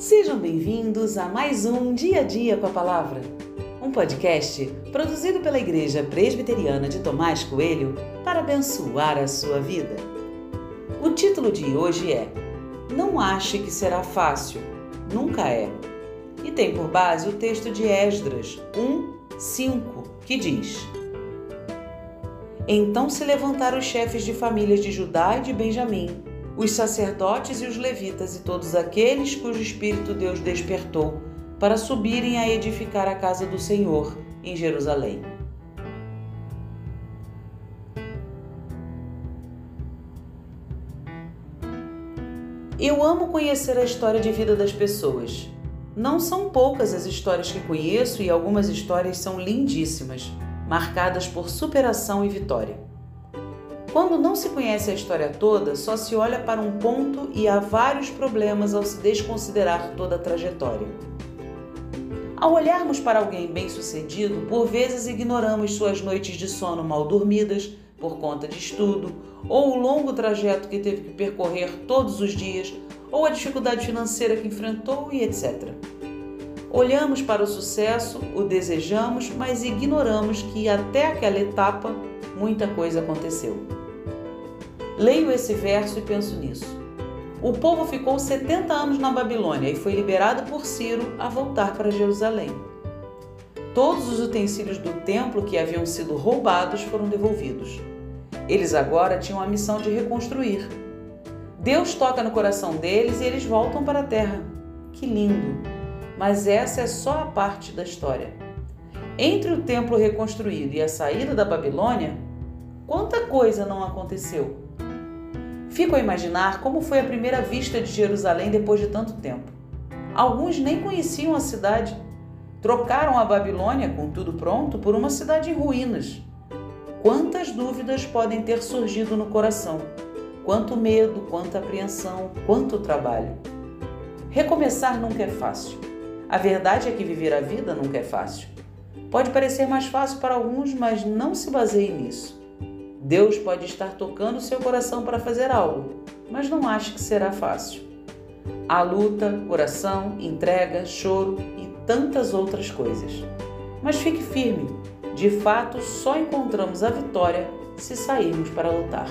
Sejam bem-vindos a mais um Dia a Dia com a Palavra, um podcast produzido pela Igreja Presbiteriana de Tomás Coelho para abençoar a sua vida. O título de hoje é Não ache que será fácil, nunca é. E tem por base o texto de Esdras 1, 5, que diz: Então se levantaram os chefes de famílias de Judá e de Benjamim os sacerdotes e os levitas e todos aqueles cujo espírito Deus despertou para subirem a edificar a casa do Senhor em Jerusalém. Eu amo conhecer a história de vida das pessoas. Não são poucas as histórias que conheço e algumas histórias são lindíssimas, marcadas por superação e vitória. Quando não se conhece a história toda, só se olha para um ponto e há vários problemas ao se desconsiderar toda a trajetória. Ao olharmos para alguém bem-sucedido, por vezes ignoramos suas noites de sono mal dormidas por conta de estudo, ou o longo trajeto que teve que percorrer todos os dias, ou a dificuldade financeira que enfrentou e etc. Olhamos para o sucesso, o desejamos, mas ignoramos que até aquela etapa muita coisa aconteceu. Leio esse verso e penso nisso. O povo ficou 70 anos na Babilônia e foi liberado por Ciro a voltar para Jerusalém. Todos os utensílios do templo que haviam sido roubados foram devolvidos. Eles agora tinham a missão de reconstruir. Deus toca no coração deles e eles voltam para a terra. Que lindo! Mas essa é só a parte da história. Entre o templo reconstruído e a saída da Babilônia, quanta coisa não aconteceu? Fico a imaginar como foi a primeira vista de Jerusalém depois de tanto tempo. Alguns nem conheciam a cidade. Trocaram a Babilônia, com tudo pronto, por uma cidade em ruínas. Quantas dúvidas podem ter surgido no coração? Quanto medo, quanta apreensão, quanto trabalho. Recomeçar nunca é fácil. A verdade é que viver a vida nunca é fácil. Pode parecer mais fácil para alguns, mas não se baseie nisso. Deus pode estar tocando seu coração para fazer algo, mas não ache que será fácil. Há luta, coração, entrega, choro e tantas outras coisas. Mas fique firme, de fato só encontramos a vitória se sairmos para lutar.